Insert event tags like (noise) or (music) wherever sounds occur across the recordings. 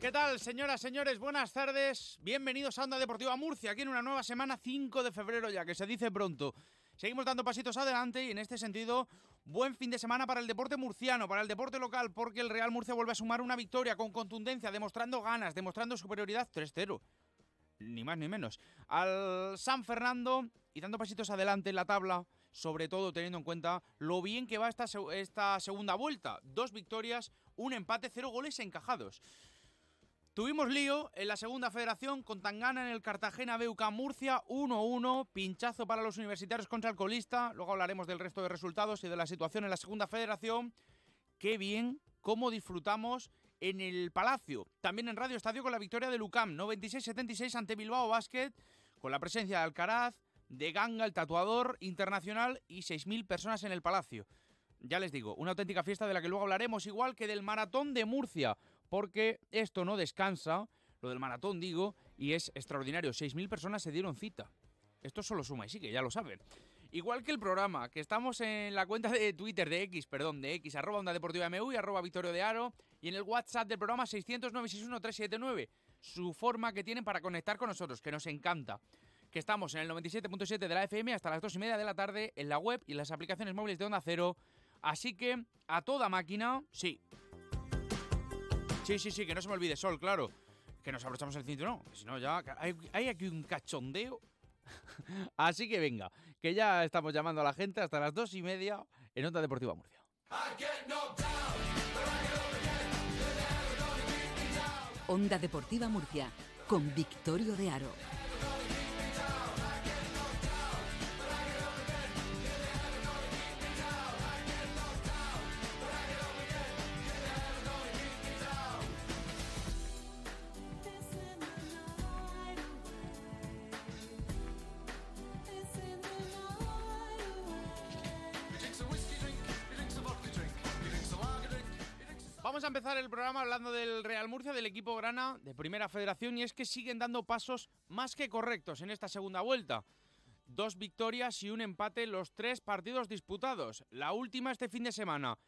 ¿Qué tal, señoras, señores? Buenas tardes. Bienvenidos a Onda Deportiva Murcia, aquí en una nueva semana, 5 de febrero ya, que se dice pronto. Seguimos dando pasitos adelante y en este sentido, buen fin de semana para el deporte murciano, para el deporte local, porque el Real Murcia vuelve a sumar una victoria con contundencia, demostrando ganas, demostrando superioridad 3-0. Ni más ni menos. Al San Fernando y dando pasitos adelante en la tabla, sobre todo teniendo en cuenta lo bien que va esta, esta segunda vuelta. Dos victorias, un empate, cero goles encajados. Tuvimos lío en la segunda federación con Tangana en el Cartagena Beuca Murcia 1-1, pinchazo para los universitarios contra el colista, luego hablaremos del resto de resultados y de la situación en la segunda federación. Qué bien, cómo disfrutamos en el Palacio, también en Radio Estadio con la victoria de Lucam 96-76 ante Bilbao Basket, con la presencia de Alcaraz, de Ganga, el tatuador internacional y 6.000 personas en el Palacio. Ya les digo, una auténtica fiesta de la que luego hablaremos, igual que del Maratón de Murcia, porque esto no descansa, lo del maratón digo, y es extraordinario. 6.000 personas se dieron cita. Esto solo suma y sigue, ya lo saben. Igual que el programa, que estamos en la cuenta de Twitter de X, perdón, de X, arroba Onda Deportiva MU y arroba Victorio de Aro, y en el WhatsApp del programa 609 su forma que tienen para conectar con nosotros, que nos encanta. Que estamos en el 97.7 de la FM hasta las 2 y media de la tarde en la web y las aplicaciones móviles de Onda Cero. Así que, a toda máquina, sí, Sí, sí, sí, que no se me olvide, Sol, claro. Que nos abrochamos el cinturón. Si no, ya hay, aquí un cachondeo. (laughs) Así que venga, que ya estamos llamando a la gente hasta las dos y media en Onda Deportiva Murcia. Onda Deportiva Murcia, con Victorio de Aro. Vamos a empezar el programa hablando del Real Murcia, del equipo grana de Primera Federación, y es que siguen dando pasos más que correctos en esta segunda vuelta. Dos victorias y un empate en los tres partidos disputados. La última este fin de semana,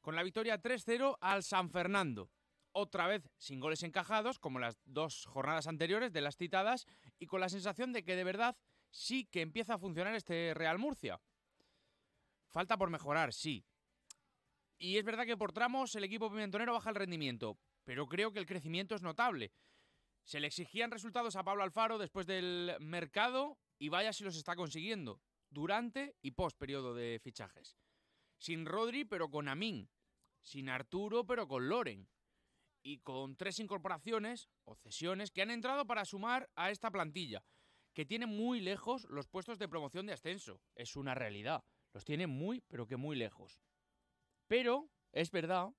con la victoria 3-0 al San Fernando. Otra vez sin goles encajados, como las dos jornadas anteriores de las citadas, y con la sensación de que de verdad sí que empieza a funcionar este Real Murcia. Falta por mejorar, sí, y es verdad que por tramos el equipo pimentonero baja el rendimiento, pero creo que el crecimiento es notable. Se le exigían resultados a Pablo Alfaro después del mercado y vaya si los está consiguiendo, durante y post periodo de fichajes. Sin Rodri, pero con Amin. Sin Arturo, pero con Loren. Y con tres incorporaciones o cesiones que han entrado para sumar a esta plantilla, que tiene muy lejos los puestos de promoción de ascenso. Es una realidad. Los tiene muy, pero que muy lejos. Pero es verdad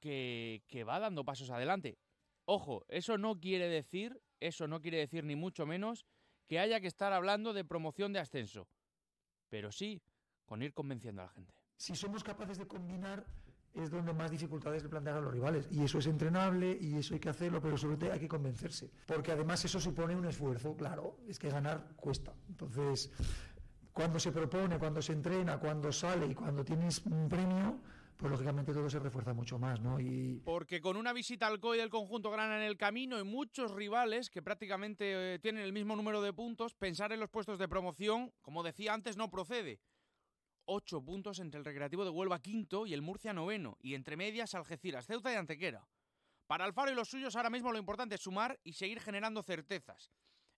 que, va dando pasos adelante. Ojo, eso no quiere decir, eso no quiere decir ni mucho menos que haya que estar hablando de promoción de ascenso. Pero sí, con ir convenciendo a la gente. Si somos capaces de combinar es donde más dificultades le plantean a los rivales. Y eso es entrenable y eso hay que hacerlo, pero sobre todo hay que convencerse. Porque además eso supone un esfuerzo, claro, es que ganar cuesta. Entonces, cuando se propone, cuando se entrena, cuando sale y cuando tienes un premio, pues lógicamente todo se refuerza mucho más, ¿no? Y... Porque con una visita al COI del conjunto grana en el camino y muchos rivales que prácticamente eh, tienen el mismo número de puntos, pensar en los puestos de promoción, como decía antes, no procede. Ocho puntos entre el Recreativo de Huelva quinto y el Murcia noveno, y entre medias Algeciras, Ceuta y Antequera. Para Alfaro y los suyos ahora mismo lo importante es sumar y seguir generando certezas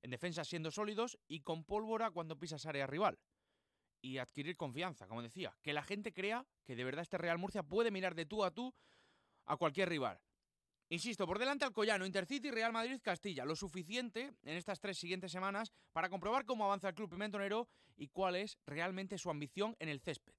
en defensa siendo sólidos y con pólvora cuando pisas área rival. Y adquirir confianza, como decía, que la gente crea que de verdad este Real Murcia puede mirar de tú a tú a cualquier rival. Insisto, por delante Alcoyano, Intercity, Real Madrid, Castilla. Lo suficiente en estas tres siguientes semanas para comprobar cómo avanza el club pimentonero y cuál es realmente su ambición en el césped.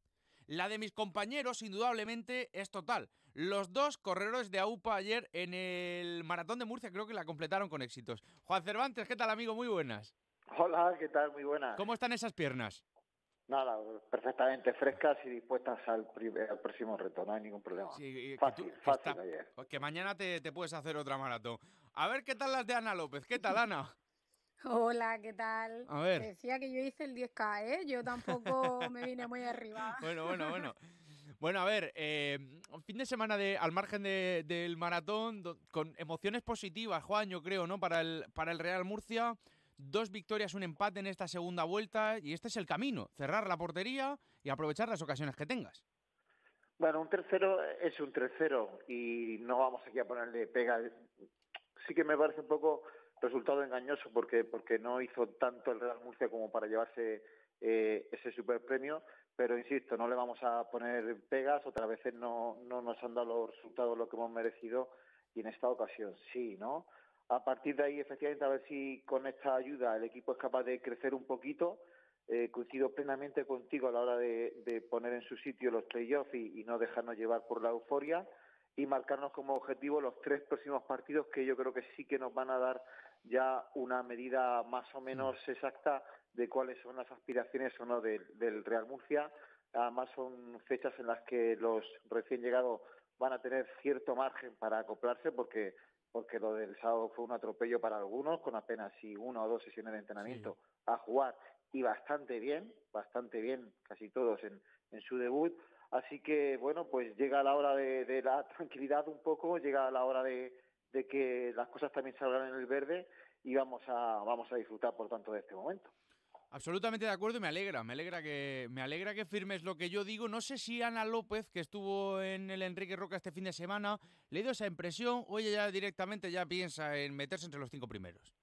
La de mis compañeros, indudablemente, es total. Los dos corredores de AUPA ayer en el Maratón de Murcia creo que la completaron con éxitos. Juan Cervantes, ¿qué tal, amigo? Muy buenas. Hola, ¿qué tal? Muy buenas. ¿Cómo están esas piernas? Nada, perfectamente frescas y dispuestas al, próximo reto, no hay ningún problema. Sí, fácil, que, fácil ayer. que mañana te, te puedes hacer otra maratón. A ver, ¿qué tal las de Ana López? ¿Qué tal, Ana? Hola, ¿qué tal? A ver. Decía que yo hice el 10K, ¿eh? Yo tampoco me vine muy arriba. (laughs) bueno, bueno, bueno. Bueno, a ver, eh, fin de semana de, al margen del maratón, con emociones positivas, Juan, yo creo, ¿no? Para el, para el Real Murcia, dos victorias, un empate en esta segunda vuelta, y este es el camino, cerrar la portería y aprovechar las ocasiones que tengas. Bueno, un tercero es un tercero y no vamos aquí a ponerle pega. Sí que me parece un poco resultado engañoso porque porque no hizo tanto el Real Murcia como para llevarse eh, ese super premio, pero insisto, no le vamos a poner pegas, otras veces no, no nos han dado los resultados lo que hemos merecido y en esta ocasión sí, ¿no? A partir de ahí, efectivamente, a ver si con esta ayuda el equipo es capaz de crecer un poquito. Eh, coincido plenamente contigo a la hora de, poner en su sitio los playoffs y no dejarnos llevar por la euforia y marcarnos como objetivo los tres próximos partidos que yo creo que sí que nos van a dar ya una medida más o menos exacta de cuáles son las aspiraciones o no del Real Murcia. Además son fechas en las que los recién llegados van a tener cierto margen para acoplarse porque porque lo del sábado fue un atropello para algunos con apenas si una o dos sesiones de entrenamiento a jugar y bastante bien, bastante bien, casi todos en, en su debut. Así que bueno, pues llega la hora de, la (laughs) tranquilidad un poco, llega la hora de, de que las cosas también salgan en el verde y vamos a vamos a disfrutar por tanto de este momento. Absolutamente de acuerdo y me alegra, me alegra que me alegra que firmes lo que yo digo. No sé si Ana López, que estuvo en el Enrique Roca este fin de semana, le dio esa impresión o ella ya directamente ya piensa en meterse entre los cinco primeros.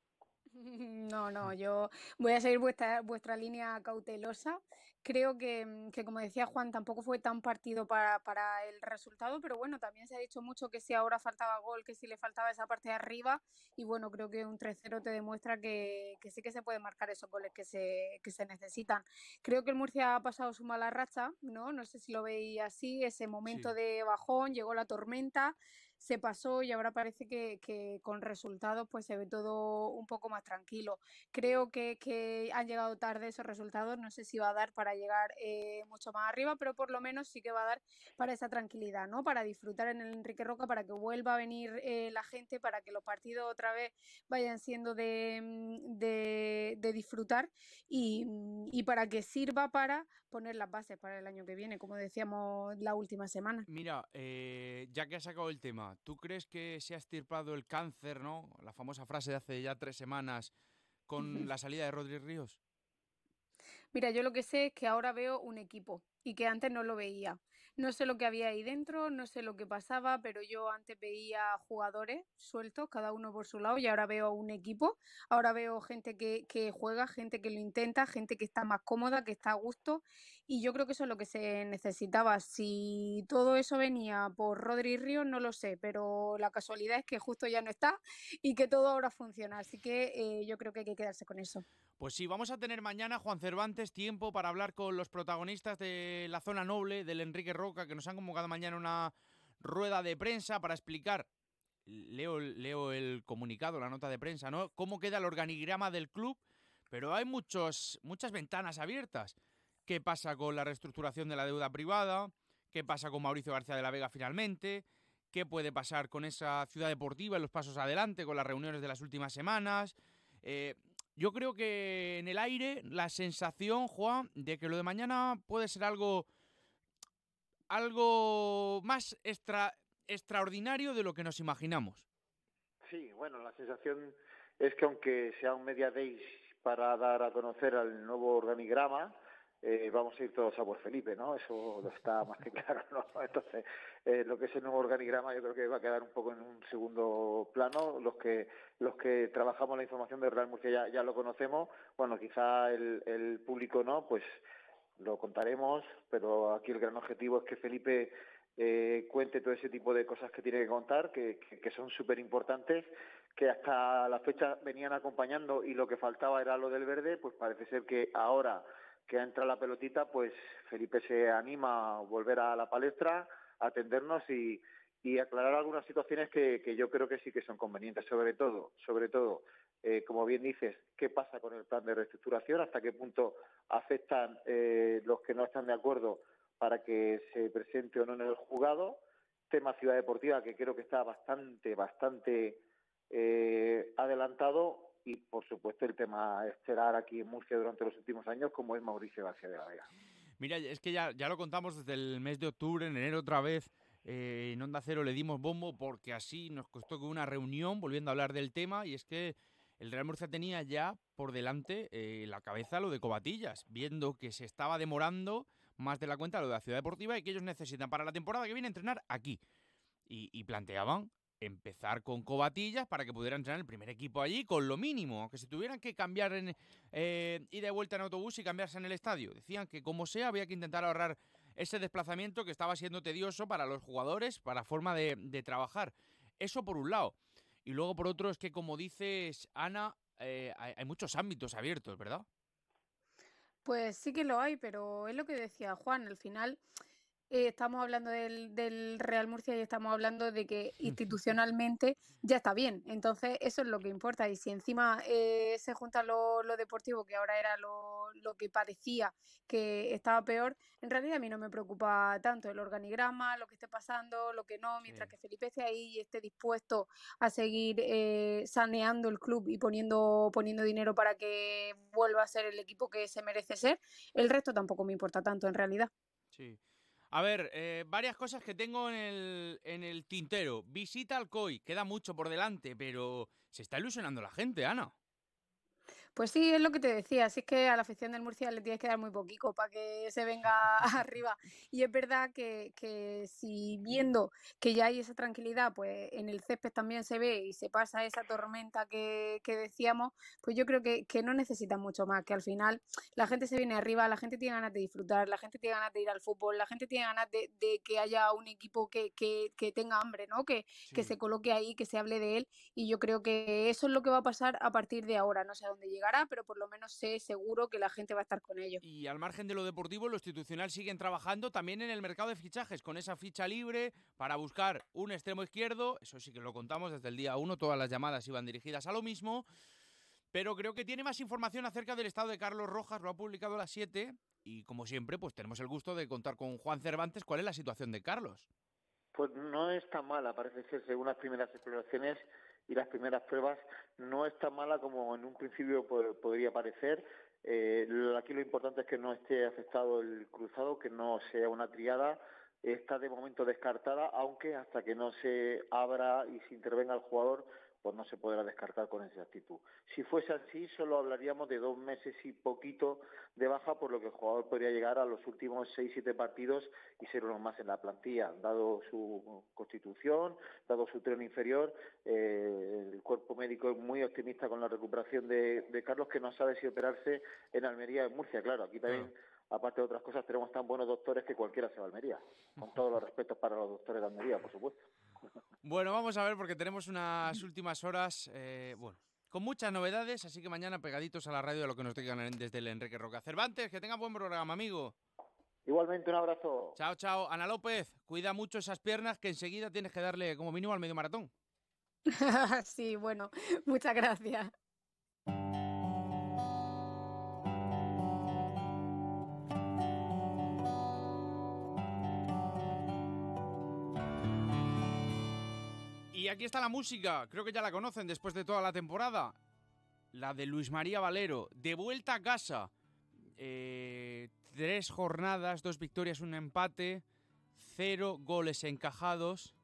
(laughs) No, no, yo voy a seguir vuestra, vuestra línea cautelosa. Creo que, que, como decía Juan, tampoco fue tan partido para, para, el resultado, pero bueno, también se ha dicho mucho que si ahora faltaba gol, que si le faltaba esa parte de arriba, y bueno, creo que un 3-0 te demuestra que, que, sí que se pueden marcar esos goles que se, que se necesitan. Creo que el Murcia ha pasado su mala racha, ¿no? No sé si lo veía así, ese momento de bajón, llegó la tormenta, se pasó y ahora parece que, que, con resultados pues se ve todo un poco más tranquilo. Creo que, que, han llegado tarde esos resultados, no sé si va a dar para llegar eh, mucho más arriba, pero por lo menos sí que va a dar para esa tranquilidad, ¿no? Para disfrutar en el Enrique Roca, para que vuelva a venir eh, la gente, para que los partidos otra vez vayan siendo de, mm, de, disfrutar y, mm, y para que sirva para poner las bases para el año que viene, como decíamos la última semana. Mira, eh, ya que has sacado el tema, ¿tú crees que se ha estirpado el cáncer, ¿no? La famosa frase de hace ya tres semanas con la salida de Rodri Ríos. Mira, yo lo que sé es que ahora veo un equipo y que antes no lo veía. No sé lo que había ahí dentro, no sé lo que pasaba, pero yo antes veía jugadores sueltos, cada uno por su lado, y ahora veo un equipo. Ahora veo gente que, que juega, gente que lo intenta, gente que está más cómoda, que está a gusto, y yo creo que eso es lo que se necesitaba. Si todo eso venía por Rodri Ríos, no lo sé, pero la casualidad es que justo ya no está y que todo ahora funciona. Así que eh, yo creo que hay que quedarse con eso. Pues sí, vamos a tener mañana, Juan Cervantes, tiempo para hablar con los protagonistas de la zona noble, del Enrique Roca, que nos han convocado mañana una rueda de prensa para explicar, leo, leo el comunicado, la nota de prensa, ¿no? Cómo queda el organigrama del club, pero hay muchos, muchas ventanas abiertas qué pasa con la reestructuración de la deuda privada, qué pasa con Mauricio García de la Vega finalmente, qué puede pasar con esa ciudad deportiva en los pasos adelante, con las reuniones de las últimas semanas. Eh, yo creo que en el aire la sensación, Juan, de que lo de mañana puede ser algo, algo más extra, extraordinario de lo que nos imaginamos. Sí, bueno, la sensación es que aunque sea un media days para dar a conocer al nuevo organigrama, eh, vamos a ir todos a por Felipe, ¿no? Eso está más que (laughs) claro, ¿no? Entonces, eh, lo que es el nuevo organigrama yo creo que va a quedar un poco en un segundo plano. Los que los que trabajamos la información de Real Murcia ya, ya lo conocemos. Bueno, quizá el, el público no, pues lo contaremos, pero aquí el gran objetivo es que Felipe eh, cuente todo ese tipo de cosas que tiene que contar, que, que, que son súper importantes, que hasta la fecha venían acompañando y lo que faltaba era lo del verde, pues parece ser que ahora que entra la pelotita, pues Felipe se anima a volver a la palestra, a atendernos y, y aclarar algunas situaciones que, que, yo creo que sí que son convenientes, sobre todo, sobre todo, eh, como bien dices, qué pasa con el plan de reestructuración, hasta qué punto afectan eh, los que no están de acuerdo para que se presente o no en el juzgado, tema ciudad deportiva que creo que está bastante, bastante eh, adelantado y por supuesto el tema estelar aquí en Murcia durante los últimos años como es Mauricio García de la Vega. Mira, es que ya, ya lo contamos desde el mes de octubre, en enero otra vez. Eh, en Onda Cero le dimos bombo porque así nos costó que una reunión volviendo a hablar del tema y es que el Real Murcia tenía ya por delante eh, la cabeza lo de Cobatillas, viendo que se estaba demorando más de la cuenta lo de la Ciudad Deportiva y que ellos necesitan para la temporada que viene entrenar aquí. Y, planteaban empezar con Cobatillas para que pudieran entrenar el primer equipo allí con lo mínimo, que si tuvieran que cambiar en, eh, ida y vuelta en autobús y cambiarse en el estadio. Decían que como sea había que intentar ahorrar ese desplazamiento que estaba siendo tedioso para los jugadores, para forma de, trabajar. Eso por un lado. Y luego por otro es que, como dices, Ana, eh, hay, muchos ámbitos abiertos, ¿verdad? Pues sí que lo hay, pero es lo que decía Juan, al final eh, estamos hablando del, del, Real Murcia y estamos hablando de que institucionalmente ya está bien. Entonces, eso es lo que importa. Y si encima eh, se junta lo, lo, deportivo, que ahora era lo, lo, que parecía que estaba peor, en realidad a mí no me preocupa tanto el organigrama, lo que esté pasando, lo que no, mientras que Felipe esté ahí y esté dispuesto a seguir eh, saneando el club y poniendo, poniendo dinero para que vuelva a ser el equipo que se merece ser, el resto tampoco me importa tanto en realidad. Sí. A ver, eh, varias cosas que tengo en el, en el tintero. Visita al COI, queda mucho por delante, pero se está ilusionando la gente, Ana. Pues sí, es lo que te decía, así es que a la afición del Murcia le tienes que dar muy poquito para que se venga (laughs) arriba. Y es verdad que, que, si viendo que ya hay esa tranquilidad, pues en el césped también se ve y se pasa esa tormenta que, que decíamos, pues yo creo que, que no necesita mucho más, que al final la gente se viene arriba, la gente tiene ganas de disfrutar, la gente tiene ganas de ir al fútbol, la gente tiene ganas de, de que haya un equipo que, que, que tenga hambre, ¿no? Que, que se coloque ahí, que se hable de él y yo creo que eso es lo que va a pasar a partir de ahora, no sé a dónde llega pero por lo menos sé seguro que la gente va a estar con ello. Y al margen de lo deportivo, lo institucional siguen trabajando también en el mercado de fichajes, con esa ficha libre para buscar un extremo izquierdo. Eso sí que lo contamos desde el día uno, todas las llamadas iban dirigidas a lo mismo. Pero creo que tiene más información acerca del estado de Carlos Rojas, lo ha publicado a las 7 y como siempre, pues tenemos el gusto de contar con Juan Cervantes cuál es la situación de Carlos. Pues no es tan mala, parece ser, según las primeras exploraciones, y las primeras pruebas no es tan mala como en un principio podría parecer. Eh, aquí lo importante es que no esté afectado el cruzado, que no sea una triada. Está de momento descartada, aunque hasta que no se abra y se intervenga el jugador, pues no se podrá descartar con exactitud. Si fuese así, solo hablaríamos de dos meses y poquito de baja, por lo que el jugador podría llegar a los últimos seis, siete partidos y ser uno más en la plantilla. Dado su constitución, dado su tren inferior, eh, el cuerpo médico es muy optimista con la recuperación de, Carlos, que no sabe si operarse en Almería o en Murcia. Claro, aquí también... aparte de otras cosas, tenemos tan buenos doctores que cualquiera se va a Almería. Con todos los respetos para los doctores de Almería, por supuesto. Bueno, vamos a ver porque tenemos unas últimas horas, eh, bueno, con muchas novedades, así que mañana pegaditos a la radio de lo que nos digan desde el Enrique Roca. Cervantes, que tenga buen programa, amigo. Igualmente, un abrazo. Chao, chao. Ana López, cuida mucho esas piernas que enseguida tienes que darle como mínimo al medio maratón. (laughs) sí, bueno, muchas gracias. Aquí está la música, creo que ya la conocen después de toda la temporada. La de Luis María Valero, de vuelta a casa. Eh, tres jornadas, dos victorias, un empate, cero goles encajados.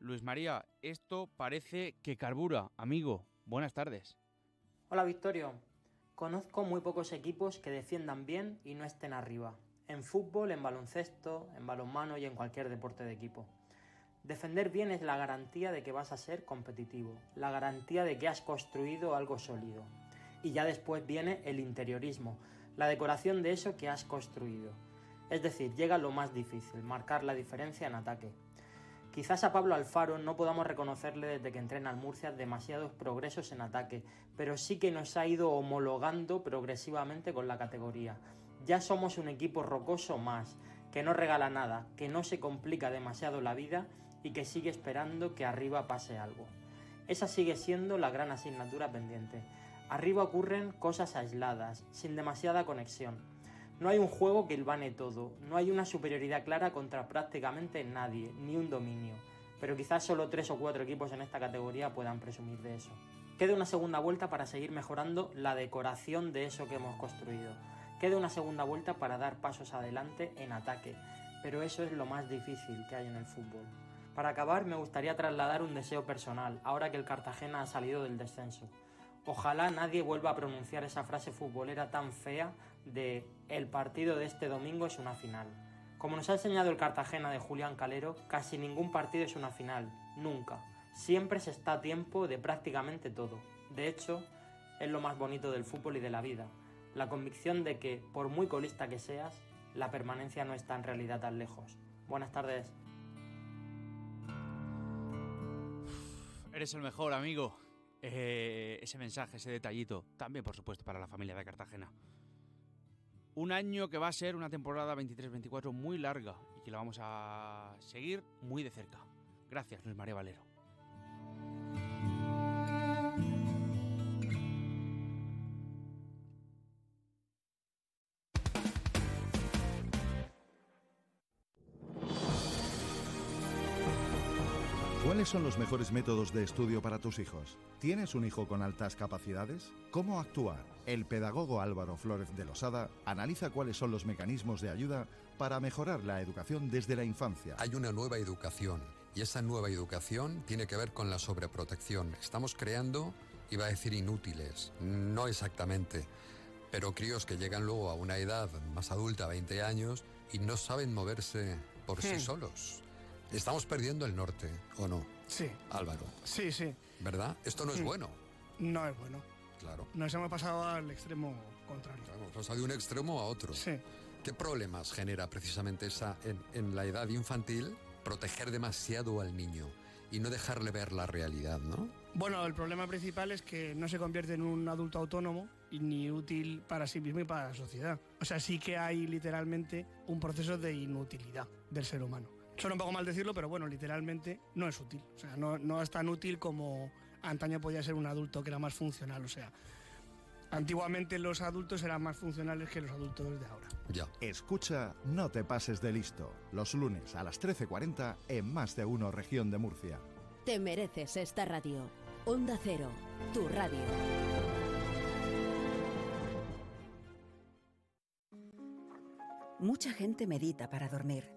Luis María, esto parece que carbura. Amigo, buenas tardes. Hola Victorio. Conozco muy pocos equipos que defiendan bien y no estén arriba. En fútbol, en baloncesto, en balonmano y en cualquier deporte de equipo. Defender bien es la garantía de que vas a ser competitivo, la garantía de que has construido algo sólido. Y ya después viene el interiorismo, la decoración de eso que has construido. Es decir, llega lo más difícil, marcar la diferencia en ataque. Quizás a Pablo Alfaro no podamos reconocerle desde que entrena al Murcia demasiados progresos en ataque, pero sí que nos ha ido homologando progresivamente con la categoría. Ya somos un equipo rocoso más, que no regala nada, que no se complica demasiado la vida y que sigue esperando que arriba pase algo. Esa sigue siendo la gran asignatura pendiente. Arriba ocurren cosas aisladas, sin demasiada conexión. No hay un juego que ilvane todo, no hay una superioridad clara contra prácticamente nadie, ni un dominio. Pero quizás solo tres o cuatro equipos en esta categoría puedan presumir de eso. Queda una segunda vuelta para seguir mejorando la decoración de eso que hemos construido. Queda una segunda vuelta para dar pasos adelante en ataque, pero eso es lo más difícil que hay en el fútbol. Para acabar, me gustaría trasladar un deseo personal, ahora que el Cartagena ha salido del descenso. Ojalá nadie vuelva a pronunciar esa frase futbolera tan fea de el partido de este domingo es una final. Como nos ha enseñado el Cartagena de Julián Calero, casi ningún partido es una final, nunca. Siempre se está a tiempo de prácticamente todo. De hecho, es lo más bonito del fútbol y de la vida, la convicción de que, por muy colista que seas, la permanencia no está en realidad tan lejos. Buenas tardes. Eres el mejor, amigo. Eh, ese mensaje, ese detallito, también por supuesto para la familia de Cartagena. Un año que va a ser una temporada 23-24 muy larga y que la vamos a seguir muy de cerca. Gracias, Luis María Valero. ¿Cuáles son los mejores métodos de estudio para tus hijos? ¿Tienes un hijo con altas capacidades? ¿Cómo actuar? El pedagogo Álvaro Flórez de Losada analiza cuáles son los mecanismos de ayuda para mejorar la educación desde la infancia. Hay una nueva educación y esa nueva educación tiene que ver con la sobreprotección. Estamos creando, iba a decir inútiles, no exactamente, pero críos que llegan luego a una edad más adulta, 20 años, y no saben moverse por sí Hmm. solos. Estamos perdiendo el norte, ¿o no? Sí, Álvaro, sí, sí. ¿verdad? Esto no es Hmm. bueno, No es bueno. claro. Nos hemos pasado al extremo contrario. Hemos pasado de un extremo a otro. Sí. ¿Qué problemas genera precisamente esa en, en la edad infantil proteger demasiado al niño y no dejarle ver la realidad, ¿no? Bueno, el problema principal es que no se convierte en un adulto autónomo y ni útil para sí mismo y para la sociedad. O sea, sí que hay literalmente un proceso de inutilidad del ser humano. Suena un poco mal decirlo, pero bueno, literalmente no es útil. O sea, no, no es tan útil como antaño podía ser un adulto que era más funcional. O sea, antiguamente los adultos eran más funcionales que los adultos de ahora. Ya. Escucha No te pases de listo, los lunes a las 13.40 en Más de Uno Región de Murcia. Te mereces esta radio. Onda Cero, tu radio. Mucha gente medita para dormir.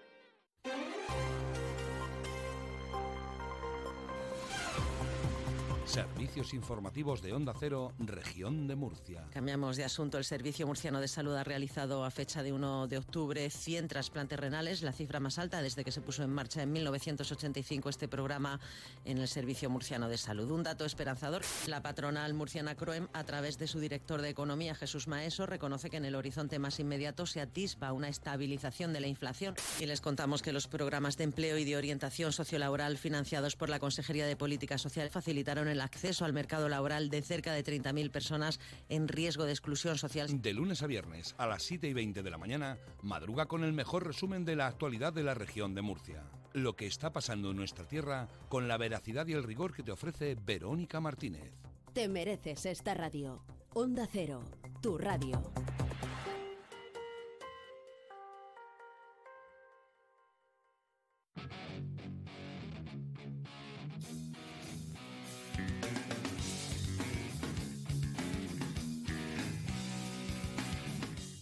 Servicios informativos de Onda Cero, región de Murcia. Cambiamos de asunto. El Servicio Murciano de Salud ha realizado a fecha de 1 de octubre 100 trasplantes renales, la cifra más alta desde que se puso en marcha en 1985 este programa en el Servicio Murciano de Salud. Un dato esperanzador. La patronal murciana Croem, a través de su director de Economía, Jesús Maeso, reconoce que en el horizonte más inmediato se atisba una estabilización de la inflación. Y les contamos que los programas de empleo y de orientación sociolaboral financiados por la Consejería de Política Social facilitaron el acceso al mercado laboral de cerca de 30.000 personas en riesgo de exclusión social. De lunes a viernes a las 7 y 20 de la mañana, madruga con el mejor resumen de la actualidad de la región de Murcia. Lo que está pasando en nuestra tierra con la veracidad y el rigor que te ofrece Verónica Martínez. Te mereces esta radio. Onda Cero, tu radio.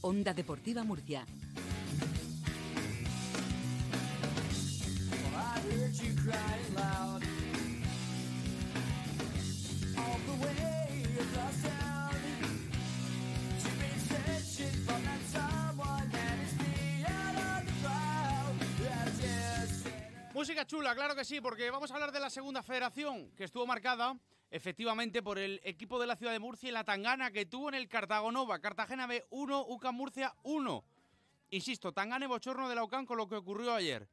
Onda Deportiva Murcia. Música chula, claro que sí, porque vamos a hablar de la segunda federación, que estuvo marcada efectivamente por el equipo de la ciudad de Murcia y la tangana que tuvo en el Cartagonova. Cartagena B 1, UCAM Murcia 1. Insisto, tangana y bochorno de la UCAM con lo que ocurrió ayer.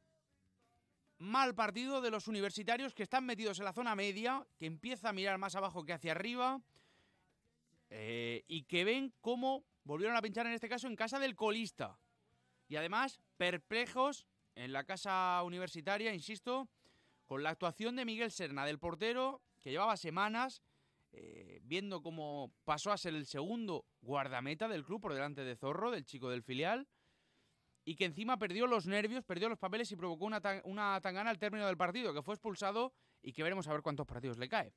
Mal partido de los universitarios que están metidos en la zona media, que empieza a mirar más abajo que hacia arriba. eh, y que ven cómo volvieron a pinchar en este caso en casa del colista. Y además, perplejos en la casa universitaria, insisto, con la actuación de Miguel Serna, del portero, que llevaba semanas eh, viendo cómo pasó a ser el segundo guardameta del club por delante de Zorro, del chico del filial, y que encima perdió los nervios, perdió los papeles y provocó una, una tangana al término del partido, que fue expulsado y que veremos a ver cuántos partidos le cae.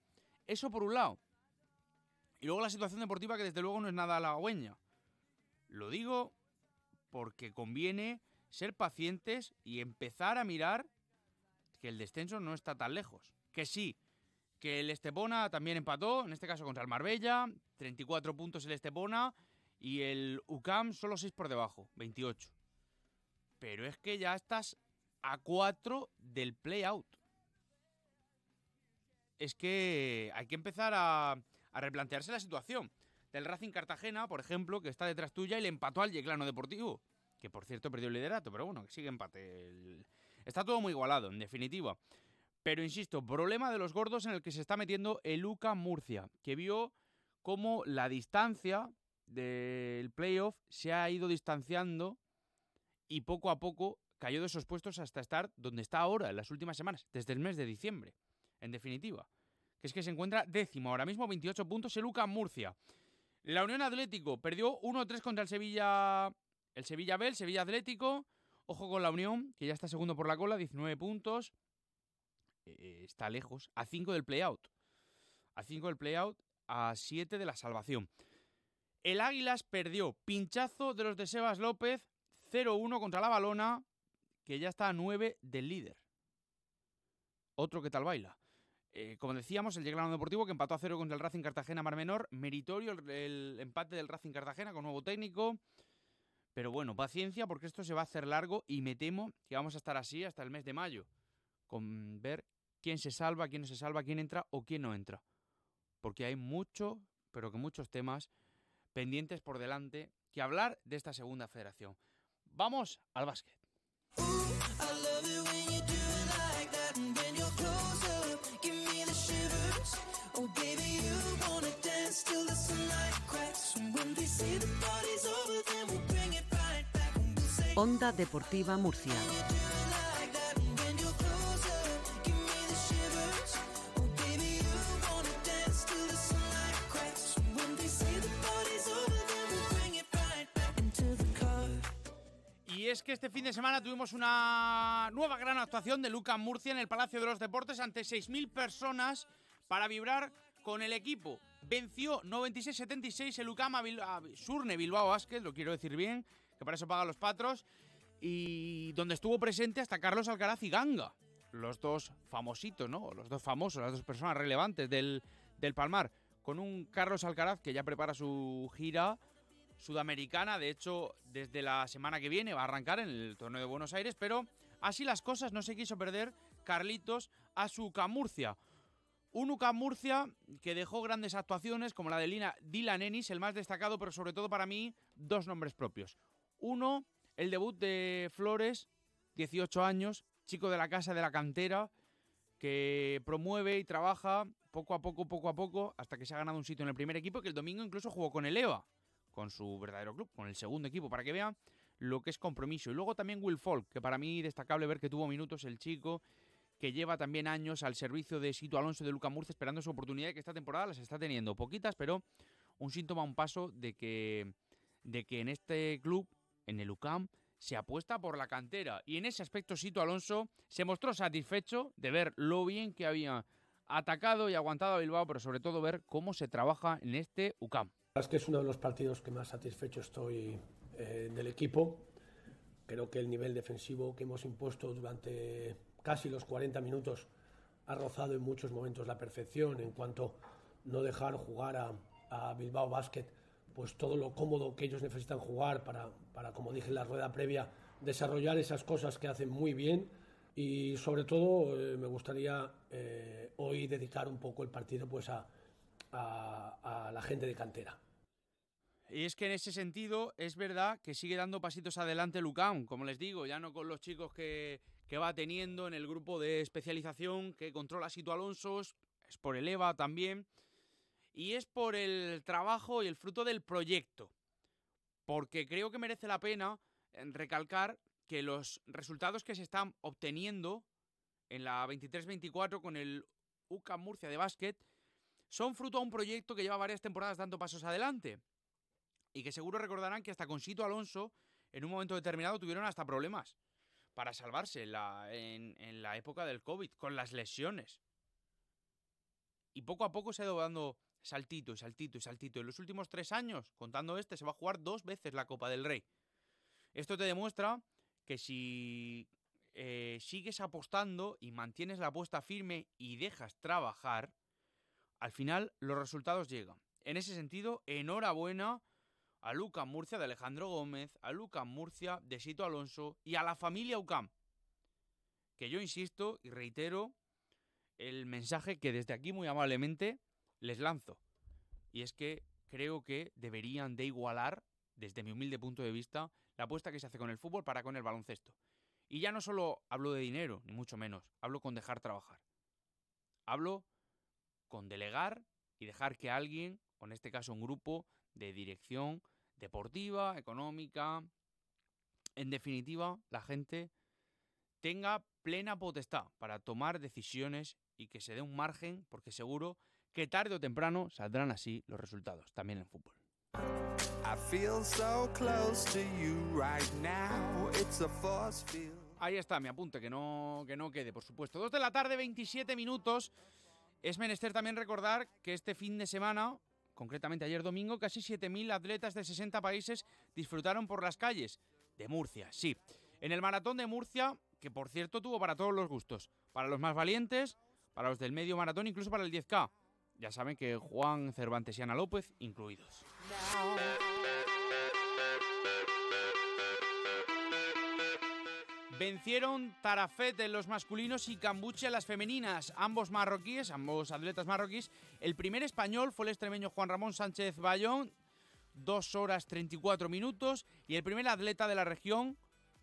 Eso por un lado. Y luego la situación deportiva que desde luego no es nada halagüeña. Lo digo porque conviene ser pacientes y empezar a mirar que el descenso no está tan lejos. Que sí, que el Estepona también empató, en este caso contra el Marbella, 34 puntos el Estepona y el UCAM solo 6 por debajo, 28. Pero es que ya estás a 4 del play-out. Es que hay que empezar a, a replantearse la situación. Del Racing Cartagena, por ejemplo, que está detrás tuya y le empató al Yeclano Deportivo. Que por cierto perdió el liderato, pero bueno, que sigue empate. Está todo muy igualado, en definitiva. Pero insisto, problema de los gordos en el que se está metiendo el UCA Murcia, que vio cómo la distancia del playoff se ha ido distanciando y poco a poco cayó de esos puestos hasta estar donde está ahora, en las últimas semanas, desde el mes de diciembre, en definitiva. Que es que se encuentra décimo, ahora mismo 28 puntos el UCA Murcia. La Unión Atlético perdió 1-3 contra el Sevilla, el Sevilla B, el Sevilla Atlético. Ojo con la Unión, que ya está segundo por la cola, 19 puntos. Eh, está lejos, a 5 del playout. A 5 del playout, a 7 de la salvación. El Águilas perdió pinchazo de los de Sebas López, 0-1 contra la Balona, que ya está a 9 del líder. Otro que tal baila. Eh, como decíamos, el Lleglano Deportivo que empató a 0 contra el Racing Cartagena Mar Menor. Meritorio el empate del Racing Cartagena con nuevo técnico. Pero bueno, paciencia porque esto se va a hacer largo y me temo que vamos a estar así hasta el mes de mayo. Con ver quién se salva, quién no se salva, quién entra o quién no entra. Porque hay mucho, pero que muchos temas pendientes por delante que hablar de esta segunda federación. Vamos al básquet. Onda Deportiva Murcia. Este fin de semana tuvimos una nueva gran actuación de Luca Murcia en el Palacio de los Deportes ante 6.000 personas para vibrar con el equipo. Venció 96-76 el UCAM a, Surne Bilbao Basket, lo quiero decir bien, que para eso pagan los patros, y donde estuvo presente hasta Carlos Alcaraz y Ganga, los dos famositos, ¿no? Los dos famosos, las dos personas relevantes del, del Palmar, con un Carlos Alcaraz que ya prepara su gira sudamericana, de hecho, desde la semana que viene va a arrancar en el torneo de Buenos Aires, pero así las cosas no se quiso perder Carlitos a su UCAM Murcia. Un UCAM Murcia que dejó grandes actuaciones como la de Lina, Dylan Ennis, el más destacado, pero sobre todo para mí, dos nombres propios. Uno, el debut de Flores, 18 años, chico de la casa de la cantera, que promueve y trabaja poco a poco, poco a poco, hasta que se ha ganado un sitio en el primer equipo, que el domingo incluso jugó con el EVA, con su verdadero club, con el segundo equipo, para que vean lo que es compromiso. Y luego también Will Folk, que para mí destacable ver que tuvo minutos el chico, que lleva también años al servicio de Sito Alonso de Luca Murcia esperando su oportunidad y que esta temporada las está teniendo. Poquitas, pero un síntoma, un paso de que, de que en este club, en el UCAM, se apuesta por la cantera. Y en ese aspecto Sito Alonso se mostró satisfecho de ver lo bien que había atacado y aguantado a Bilbao, pero sobre todo ver cómo se trabaja en este UCAM. Es que es uno de los partidos que más satisfecho estoy eh, del equipo. Creo que el nivel defensivo que hemos impuesto durante casi los 40 minutos ha rozado en muchos momentos la perfección en cuanto no dejar jugar a, Bilbao Basket pues todo lo cómodo que ellos necesitan jugar para, para, como dije en la rueda previa, desarrollar esas cosas que hacen muy bien y sobre todo eh, me gustaría eh, hoy dedicar un poco el partido pues a, a, a la gente de cantera. Y es que en ese sentido es verdad que sigue dando pasitos adelante Lucam, como les digo, ya no con los chicos que, que va teniendo en el grupo de especialización que controla Sito Alonso, es por el EVA también. Y es por el trabajo y el fruto del proyecto. Porque creo que merece la pena eh, recalcar que los resultados que se están obteniendo en la 23-24 con el UCAM Murcia de básquet son fruto de un proyecto que lleva varias temporadas dando pasos adelante. Y que seguro recordarán que hasta con Sito Alonso, en un momento determinado, tuvieron hasta problemas para salvarse en la, en la época del COVID, con las lesiones. Y poco a poco se ha ido dando saltito y saltito y saltito. En los últimos tres años, contando este, se va a jugar dos veces la Copa del Rey. Esto te demuestra que si eh, sigues apostando y mantienes la apuesta firme y dejas trabajar, al final los resultados llegan. En ese sentido, enhorabuena a Luca Murcia de Alejandro Gómez, a Luca Murcia de Sito Alonso y a la familia UCAM. Que yo insisto y reitero el mensaje que desde aquí muy amablemente les lanzo. Y es que creo que deberían de igualar, desde mi humilde punto de vista, la apuesta que se hace con el fútbol para con el baloncesto. Y ya no solo hablo de dinero, ni mucho menos, hablo con dejar trabajar. Hablo con delegar y dejar que alguien, o en este caso un grupo de dirección deportiva, económica, en definitiva, la gente tenga plena potestad para tomar decisiones y que se dé un margen, porque seguro que tarde o temprano saldrán así los resultados, también en fútbol. Ahí está mi apunte, que no, que no quede, por supuesto. Dos de la tarde, 27 minutos. Es menester también recordar que este fin de semana, concretamente ayer domingo, casi 7.000 atletas de 60 países disfrutaron por las calles de Murcia, sí. En el maratón de Murcia, que por cierto tuvo para todos los gustos, para los más valientes, para los del medio maratón, incluso para el 10K. Ya saben que Juan Cervantes y Ana López incluidos. Vencieron Tarafet en los masculinos y Cambuche en las femeninas, ambos marroquíes, ambos atletas marroquíes. El primer español fue el extremeño Juan Ramón Sánchez Bayón, 2 horas 34 minutos. Y el primer atleta de la región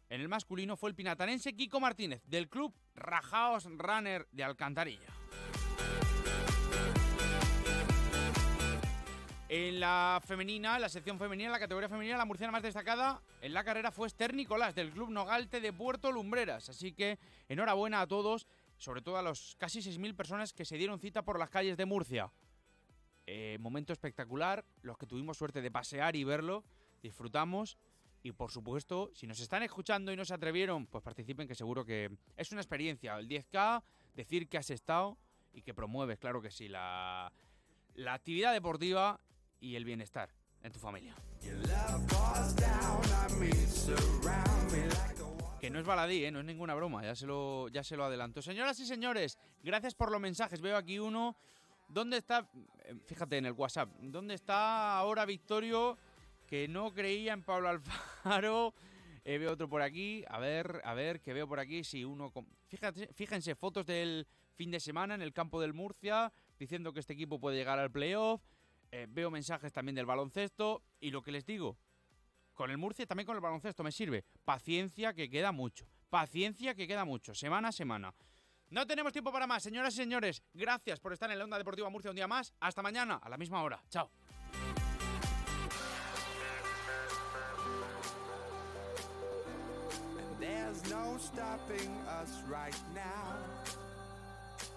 en el masculino fue el pinatanense Kiko Martínez, del club Rajaos Runner de Alcantarilla. En la femenina, en la sección femenina, en la categoría femenina, la murciana más destacada en la carrera fue Esther Nicolás del Club Nogalte de Puerto Lumbreras. Así que enhorabuena a todos, sobre todo a los casi 6.000 personas que se dieron cita por las calles de Murcia. Eh, momento espectacular, los que tuvimos suerte de pasear y verlo, disfrutamos. Y por supuesto, si nos están escuchando y no se atrevieron, pues participen, que seguro que es una experiencia. El 10K, decir que has estado y que promueves, claro que sí, la, la actividad deportiva y el bienestar en tu familia. Que no es baladí, ¿eh? no es ninguna broma, ya se, lo, ya se lo adelanto. Señoras y señores, gracias por los mensajes. Veo aquí uno. ¿Dónde está? Eh, fíjate en el WhatsApp. ¿Dónde está ahora Victorio? Que no creía en Pablo Alfaro. Eh, veo otro por aquí. A ver, a ver, que veo por aquí. Sí, uno. Fíjate, fíjense, fotos del fin de semana en el campo del Murcia, diciendo que este equipo puede llegar al playoff. Eh, veo mensajes también del baloncesto y lo que les digo, con el Murcia también con el baloncesto me sirve. Paciencia que queda mucho. Paciencia que queda mucho, semana a semana. No tenemos tiempo para más, señoras y señores. Gracias por estar en la Onda Deportiva Murcia un día más. Hasta mañana, a la misma hora. Chao.